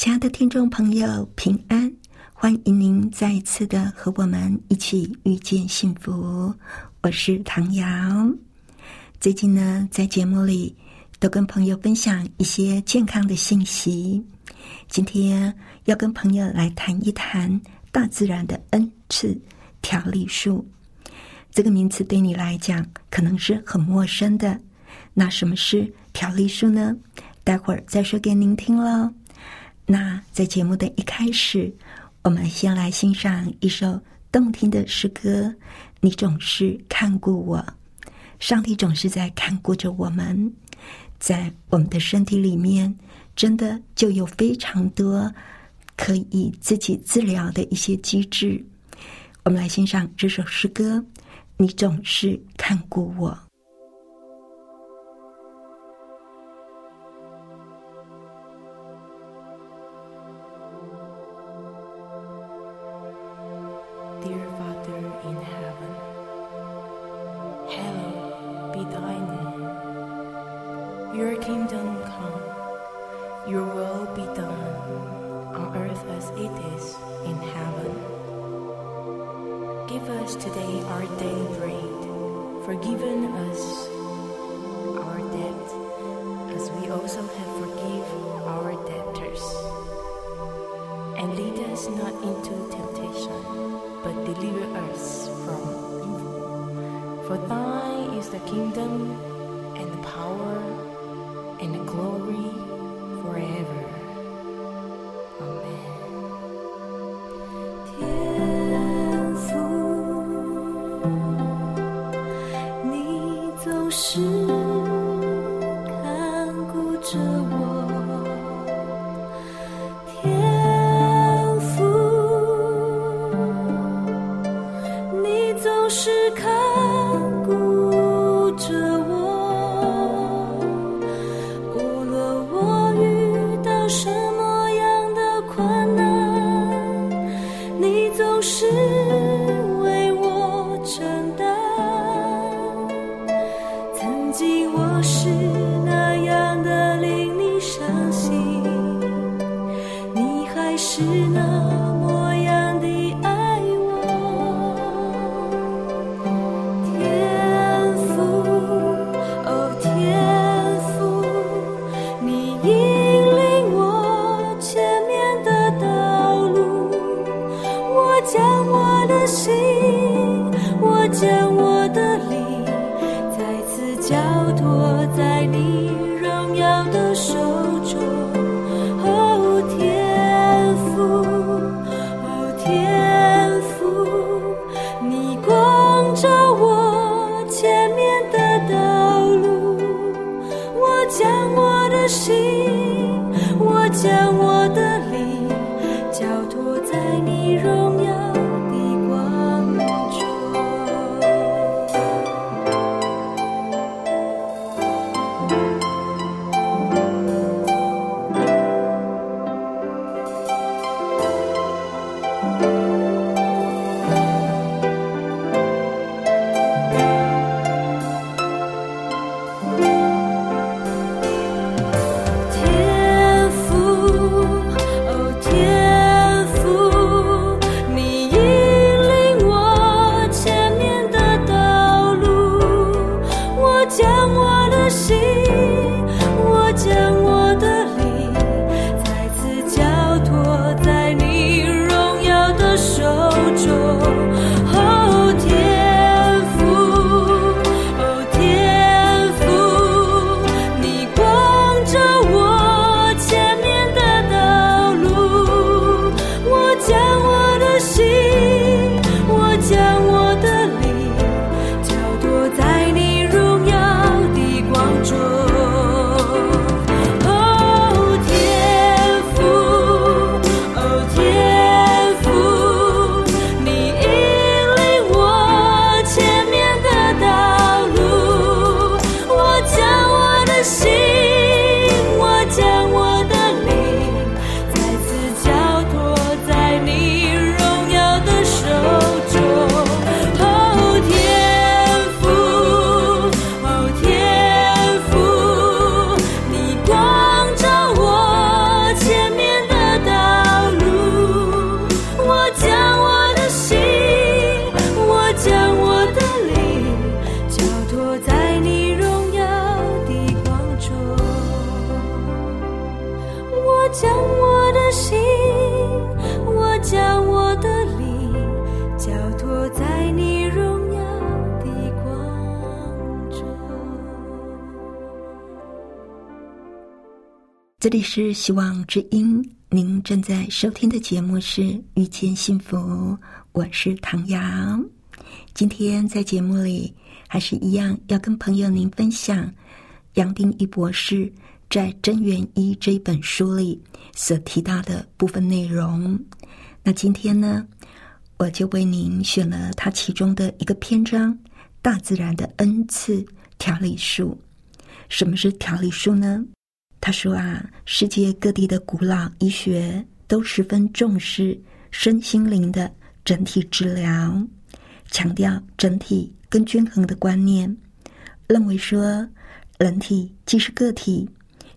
亲爱的听众朋友，平安！欢迎您再一次的和我们一起遇见幸福。我是唐瑶。最近呢，在节目里。都跟朋友分享一些健康的信息。今天要跟朋友来谈一谈大自然的恩赐——调理树。这个名词对你来讲可能是很陌生的。那什么是调理树呢？待会儿再说给您听喽。那在节目的一开始，我们先来欣赏一首动听的诗歌。你总是看顾我，上帝总是在看顾着我们。在我们的身体里面，真的就有非常多可以自己治疗的一些机制。我们来欣赏这首诗歌：你总是看顾我。Your will be done on earth as it is in heaven. Give us today our daily bread, Forgive us our debt as we also have forgiven our debtors. And lead us not into temptation, but deliver us from evil. For thine is the kingdom 可。心我将我是希望之音，您正在收听的节目是《遇见幸福》，我是唐阳。今天在节目里，还是一样要跟朋友您分享杨定一博士在《真元一》这一本书里所提到的部分内容。那今天呢，我就为您选了他其中的一个篇章——大自然的恩赐调理术。什么是调理术呢？他说啊，世界各地的古老医学都十分重视身心灵的整体治疗，强调整体跟均衡的观念，认为说人体既是个体，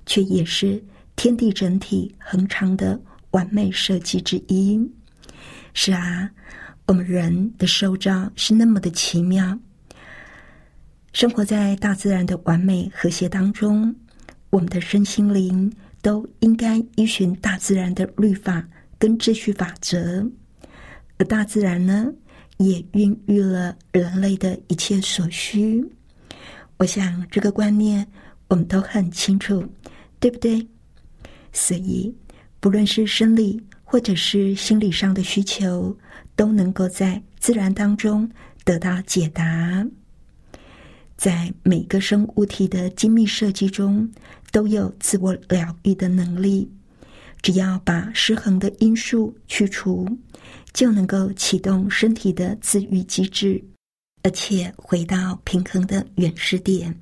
却也是天地整体恒常的完美设计之一。是啊，我们人的受造是那么的奇妙，生活在大自然的完美和谐当中。我们的身心灵都应该依循大自然的律法跟秩序法则，而大自然呢，也孕育了人类的一切所需。我想这个观念我们都很清楚，对不对？所以，不论是生理或者是心理上的需求，都能够在自然当中得到解答。在每个生物体的精密设计中。都有自我疗愈的能力，只要把失衡的因素去除，就能够启动身体的自愈机制，而且回到平衡的原始点。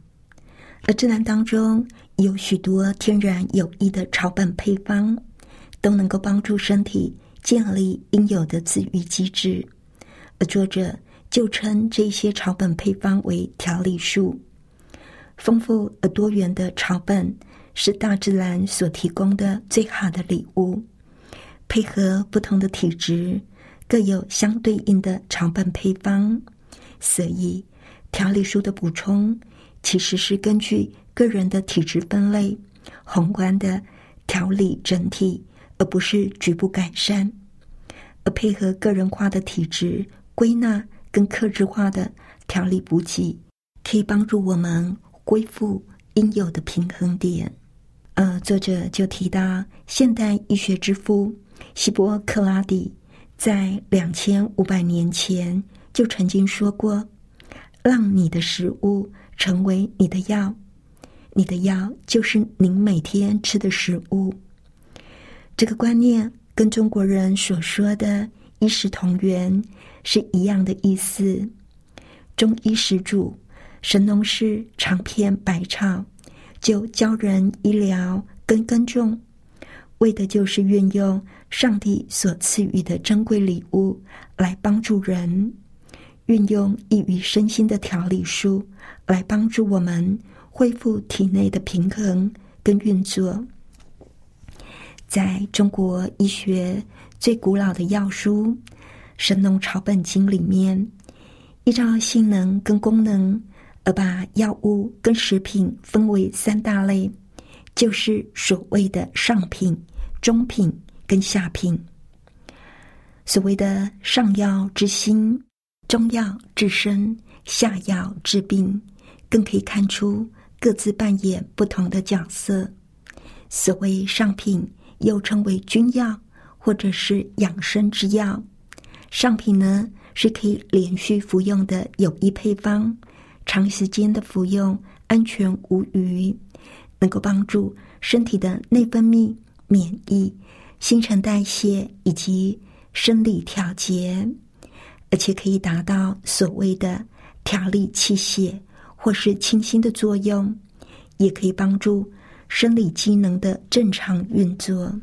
而自然当中有许多天然有益的草本配方，都能够帮助身体建立应有的自愈机制。而作者就称这些草本配方为调理术。丰富而多元的草本是大自然所提供的最好的礼物。配合不同的体质，各有相对应的草本配方。所以，调理书的补充其实是根据个人的体质分类，宏观的调理整体，而不是局部改善。而配合个人化的体质归纳跟克制化的调理补给，可以帮助我们。恢复应有的平衡点。呃，作者就提到，现代医学之父希波克拉底在两千五百年前就曾经说过：“让你的食物成为你的药，你的药就是您每天吃的食物。”这个观念跟中国人所说的“医食同源”是一样的意思。中医始祖。神农氏长篇百草，就教人医疗跟耕种，为的就是运用上帝所赐予的珍贵礼物来帮助人，运用益于身心的调理术来帮助我们恢复体内的平衡跟运作。在中国医学最古老的药书《神农草本经》里面，依照性能跟功能。而把药物跟食品分为三大类，就是所谓的上品、中品跟下品。所谓的上药治心，中药治身，下药治病，更可以看出各自扮演不同的角色。所谓上品，又称为君药或者是养生之药。上品呢，是可以连续服用的有益配方。长时间的服用安全无虞，能够帮助身体的内分泌、免疫、新陈代谢以及生理调节，而且可以达到所谓的调理气血或是清新的作用，也可以帮助生理机能的正常运作。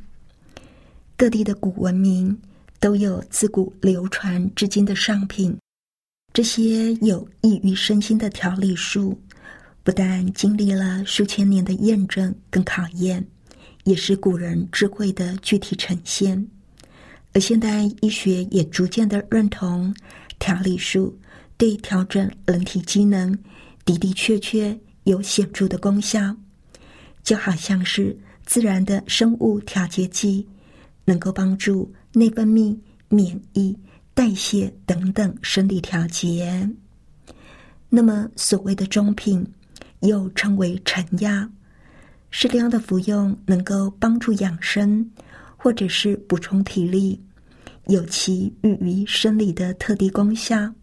各地的古文明都有自古流传至今的上品。这些有益于身心的调理术，不但经历了数千年的验证跟考验，也是古人智慧的具体呈现。而现代医学也逐渐的认同调理术对调整人体机能的的确确有显著的功效，就好像是自然的生物调节剂，能够帮助内分泌、免疫。代谢等等生理调节。那么，所谓的中品，又称为成药，适量的服用能够帮助养生，或者是补充体力，有其寓于生理的特定功效。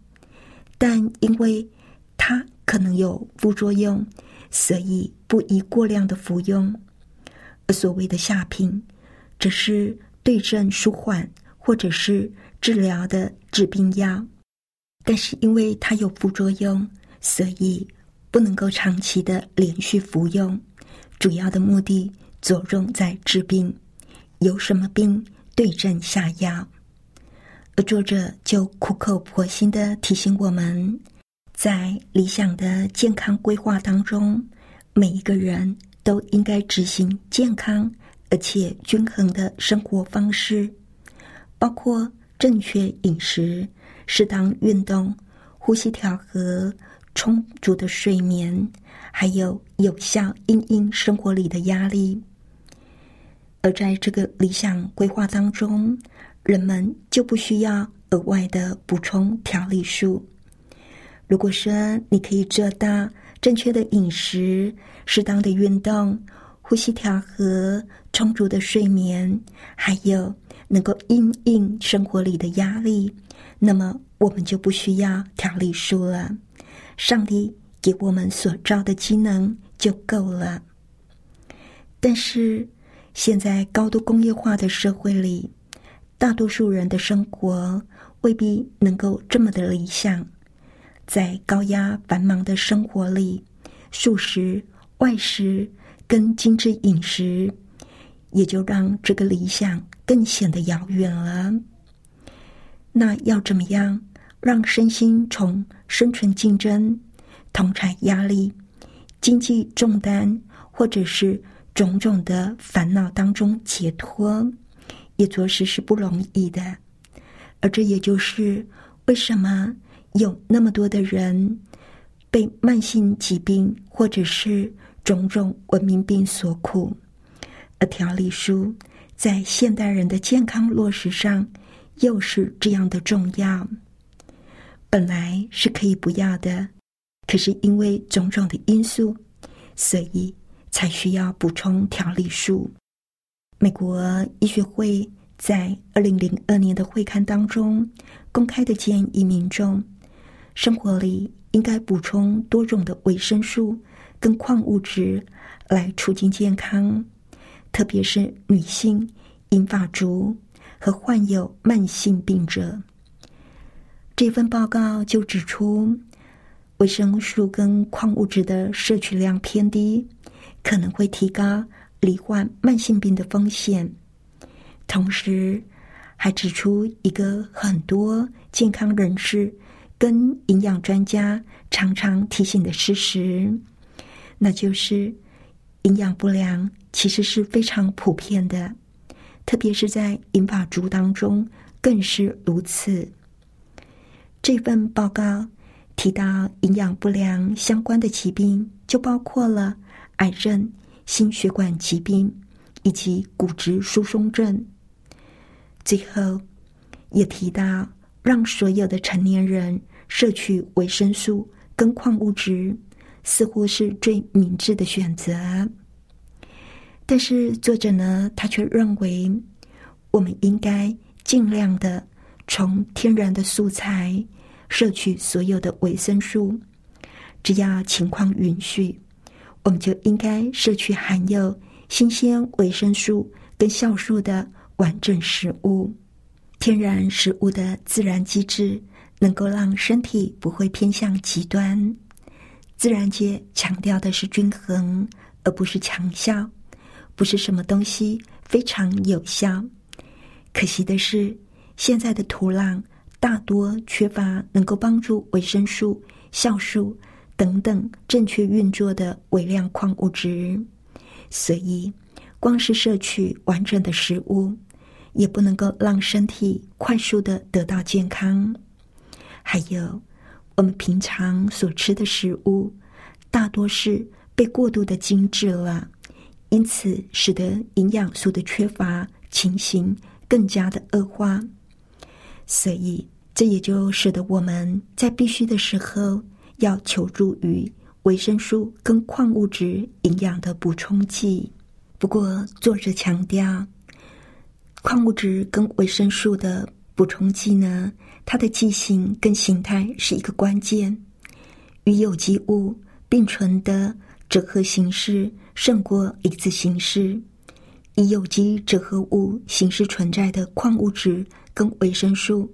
但因为它可能有副作用，所以不宜过量的服用。而所谓的下品，只是对症舒缓或者是治疗的治病药。但是因为它有副作用，所以不能够长期的连续服用。主要的目的着重在治病，有什么病对症下药。而作者就苦口婆心的提醒我们，在理想的健康规划当中，每一个人都应该执行健康而且均衡的生活方式，包括正确饮食。适当运动、呼吸调和、充足的睡眠，还有有效应应生活里的压力。而在这个理想规划当中，人们就不需要额外的补充调理素。如果说你可以做到正确的饮食、适当的运动、呼吸调和、充足的睡眠，还有能够应应生活里的压力。那么我们就不需要调理书了，上帝给我们所造的机能就够了。但是现在高度工业化的社会里，大多数人的生活未必能够这么的理想。在高压繁忙的生活里，素食、外食跟精致饮食，也就让这个理想更显得遥远了。那要怎么样让身心从生存竞争、同产压力、经济重担，或者是种种的烦恼当中解脱，也着实是不容易的。而这也就是为什么有那么多的人被慢性疾病或者是种种文明病所苦，而调理书在现代人的健康落实上。又是这样的重要，本来是可以不要的，可是因为种种的因素，所以才需要补充调理书。美国医学会在二零零二年的会刊当中公开的建议民众，生活里应该补充多种的维生素跟矿物质来促进健康，特别是女性、银发族。和患有慢性病者，这份报告就指出，维生素跟矿物质的摄取量偏低，可能会提高罹患慢性病的风险。同时，还指出一个很多健康人士跟营养专家常常提醒的事实，那就是营养不良其实是非常普遍的。特别是在银发族当中更是如此。这份报告提到营养不良相关的疾病，就包括了癌症、心血管疾病以及骨质疏松症。最后也提到，让所有的成年人摄取维生素跟矿物质，似乎是最明智的选择。但是作者呢，他却认为，我们应该尽量的从天然的素材摄取所有的维生素，只要情况允许，我们就应该摄取含有新鲜维生素跟酵素的完整食物。天然食物的自然机制能够让身体不会偏向极端。自然界强调的是均衡，而不是强效。不是什么东西非常有效，可惜的是，现在的土壤大多缺乏能够帮助维生素、酵素等等正确运作的微量矿物质，所以光是摄取完整的食物，也不能够让身体快速的得到健康。还有，我们平常所吃的食物，大多是被过度的精致了。因此，使得营养素的缺乏情形更加的恶化。所以，这也就使得我们在必须的时候要求助于维生素跟矿物质营养的补充剂。不过，作者强调，矿物质跟维生素的补充剂呢，它的剂型跟形态是一个关键。与有机物并存的折合形式胜过离子形式。以有机折合物形式存在的矿物质跟维生素，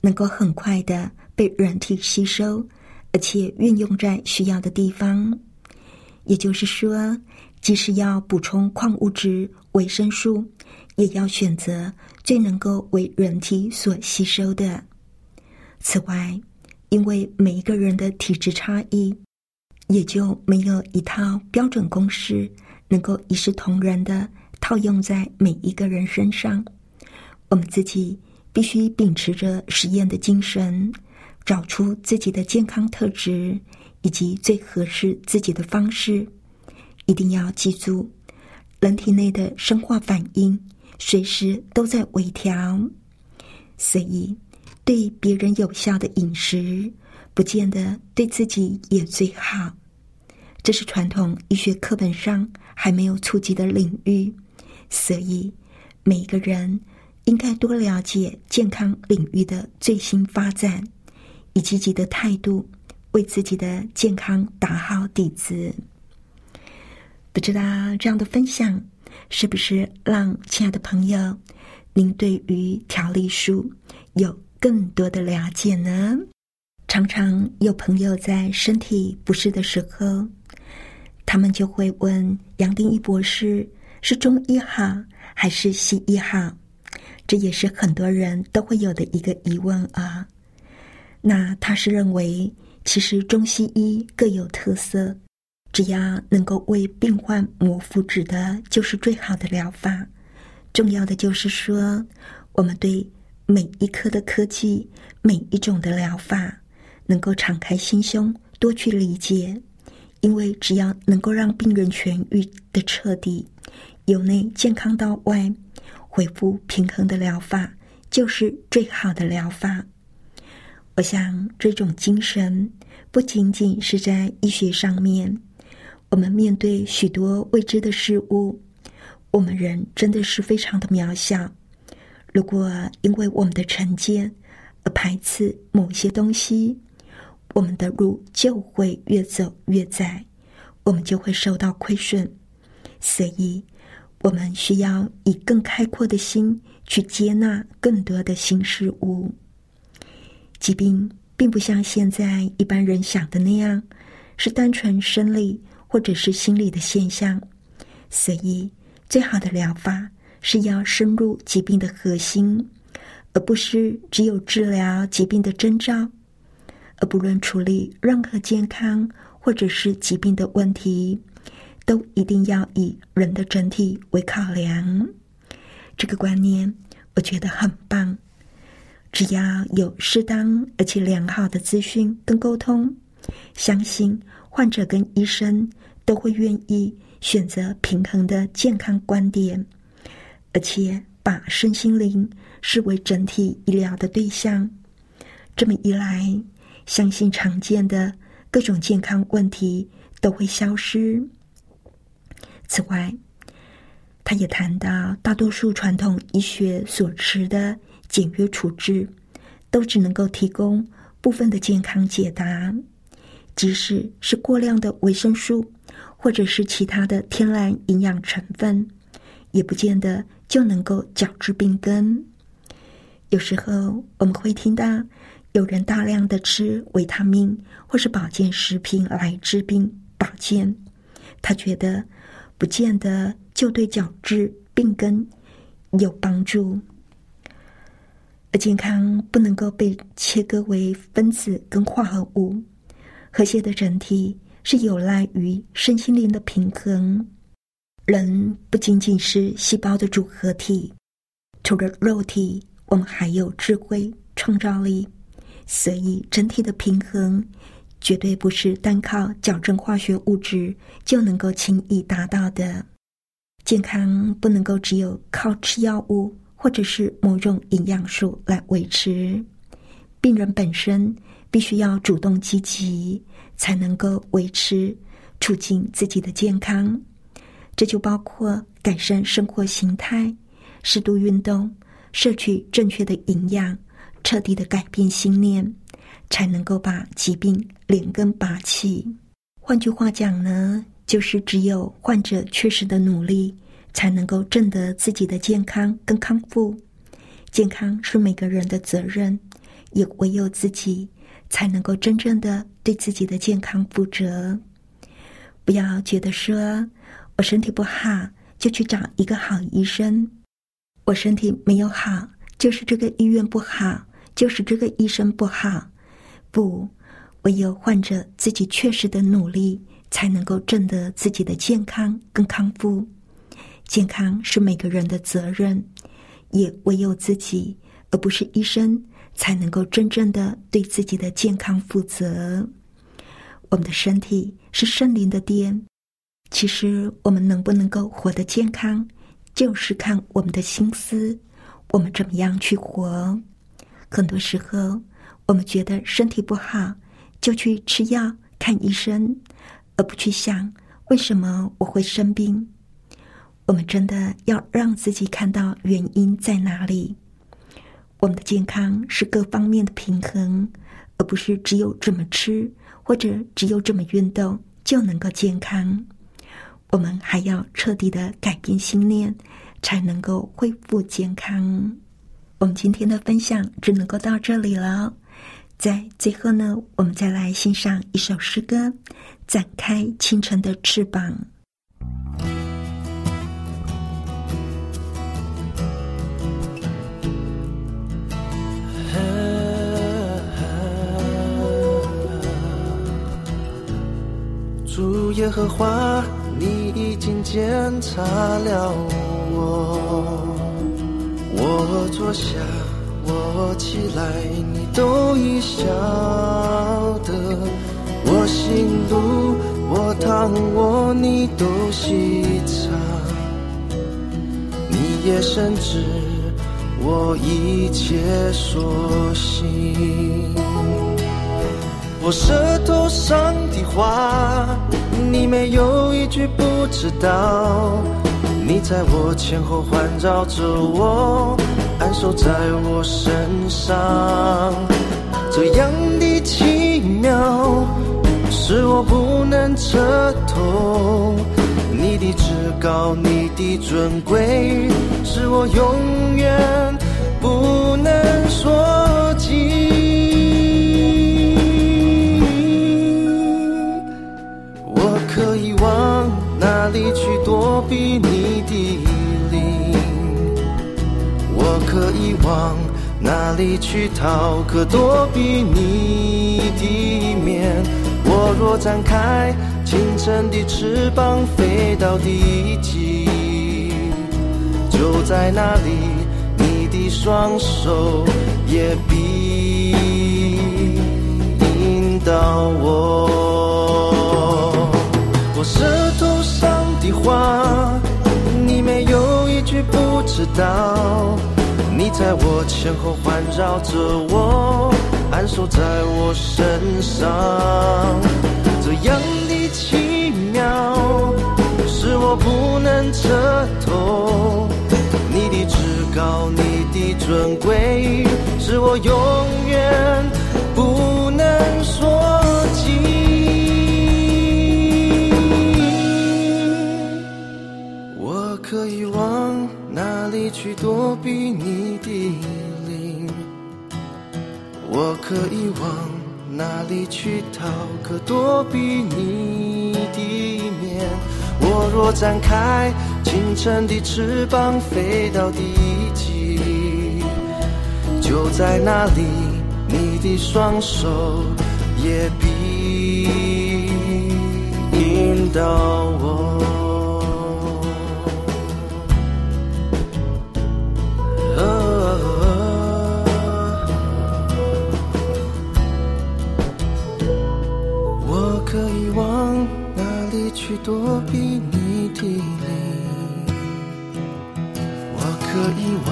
能够很快的被人体吸收，而且运用在需要的地方。也就是说，即使要补充矿物质、维生素，也要选择最能够为人体所吸收的。此外，因为每一个人的体质差异，也就没有一套标准公式能够一视同仁的。套用在每一个人身上，我们自己必须秉持着实验的精神，找出自己的健康特质以及最合适自己的方式。一定要记住，人体内的生化反应随时都在微调，所以对别人有效的饮食，不见得对自己也最好。这是传统医学课本上还没有触及的领域。所以，每个人应该多了解健康领域的最新发展，以积极的态度为自己的健康打好底子。不知道这样的分享是不是让亲爱的朋友您对于调理术有更多的了解呢？常常有朋友在身体不适的时候，他们就会问杨定一博士。是中医好还是西医好？这也是很多人都会有的一个疑问啊。那他是认为，其实中西医各有特色，只要能够为病患谋福祉的，就是最好的疗法。重要的就是说，我们对每一科的科技、每一种的疗法，能够敞开心胸，多去理解。因为只要能够让病人痊愈的彻底。由内健康到外，恢复平衡的疗法就是最好的疗法。我想，这种精神不仅仅是在医学上面。我们面对许多未知的事物，我们人真的是非常的渺小。如果因为我们的成见而排斥某些东西，我们的路就会越走越窄，我们就会受到亏损。所以。我们需要以更开阔的心去接纳更多的新事物。疾病并不像现在一般人想的那样，是单纯生理或者是心理的现象。所以，最好的疗法是要深入疾病的核心，而不是只有治疗疾病的征兆。而不论处理任何健康或者是疾病的问题。都一定要以人的整体为考量，这个观念我觉得很棒。只要有适当而且良好的资讯跟沟通，相信患者跟医生都会愿意选择平衡的健康观点，而且把身心灵视为整体医疗的对象。这么一来，相信常见的各种健康问题都会消失。此外，他也谈到，大多数传统医学所持的简约处置，都只能够提供部分的健康解答，即使是过量的维生素，或者是其他的天然营养成分，也不见得就能够矫治病根。有时候我们会听到有人大量的吃维他命或是保健食品来治病保健，他觉得。不见得就对矫治病根有帮助，而健康不能够被切割为分子跟化合物，和谐的整体是有赖于身心灵的平衡。人不仅仅是细胞的组合体，除了肉体，我们还有智慧、创造力，所以整体的平衡。绝对不是单靠矫正化学物质就能够轻易达到的。健康不能够只有靠吃药物或者是某种营养素来维持。病人本身必须要主动积极，才能够维持促进自己的健康。这就包括改善生活形态、适度运动、摄取正确的营养、彻底的改变信念，才能够把疾病连根拔起。换句话讲呢，就是只有患者确实的努力，才能够挣得自己的健康跟康复。健康是每个人的责任，也唯有自己。才能够真正的对自己的健康负责。不要觉得说我身体不好就去找一个好医生，我身体没有好就是这个医院不好，就是这个医生不好。不，唯有患者自己确实的努力，才能够挣得自己的健康跟康复。健康是每个人的责任，也唯有自己，而不是医生。才能够真正的对自己的健康负责。我们的身体是圣灵的殿，其实我们能不能够活得健康，就是看我们的心思，我们怎么样去活。很多时候，我们觉得身体不好，就去吃药、看医生，而不去想为什么我会生病。我们真的要让自己看到原因在哪里。我们的健康是各方面的平衡，而不是只有这么吃或者只有这么运动就能够健康。我们还要彻底的改变信念，才能够恢复健康。我们今天的分享只能够到这里了。在最后呢，我们再来欣赏一首诗歌，《展开清晨的翅膀》。主耶和华，经检查了我。我坐下，我起来，你都已晓得。我行路，我躺卧，你都细察。你也深知我一切所行。我舌头上的话，你没有一句不知道。你在我前后环绕着我，安守在我身上，这样的奇妙，是我不能彻透。你的至高，你的尊贵，是我永远不能说尽。里去躲避你的灵，我可以往哪里去逃？可躲避你的面。我若展开清晨的翅膀，飞到地极，就在那里，你的双手也必引导我。我舌头上。的话，你没有一句不知道。你在我前后环绕着我，安守在我身上，这样的奇妙，是我不能彻透。你的至高，你的尊贵，是我永远不能说。可以往哪里去躲避你的灵，我可以往哪里去逃？可躲避你的面。我若展开清晨的翅膀，飞到地极，就在那里，你的双手也必引导我。躲避你的灵，我可以往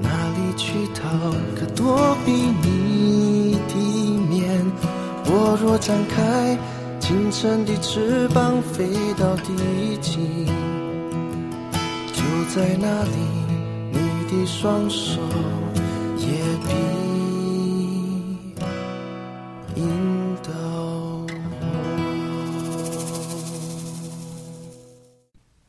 哪里去逃？可躲避你的面。我若展开，清晨的翅膀飞到地极，就在那里，你的双手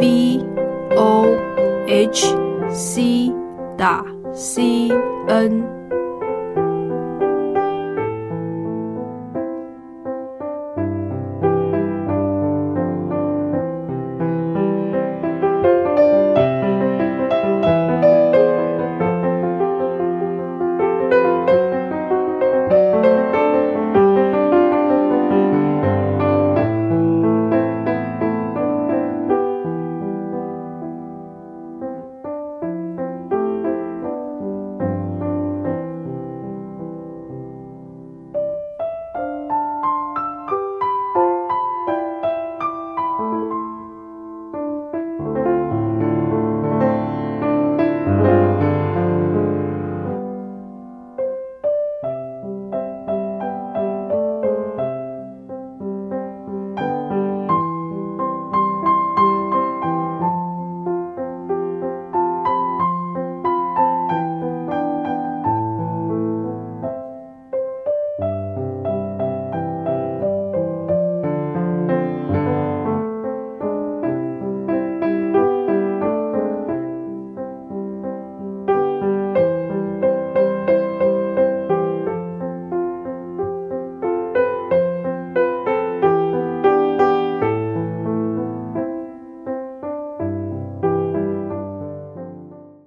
v o h c 打 c n。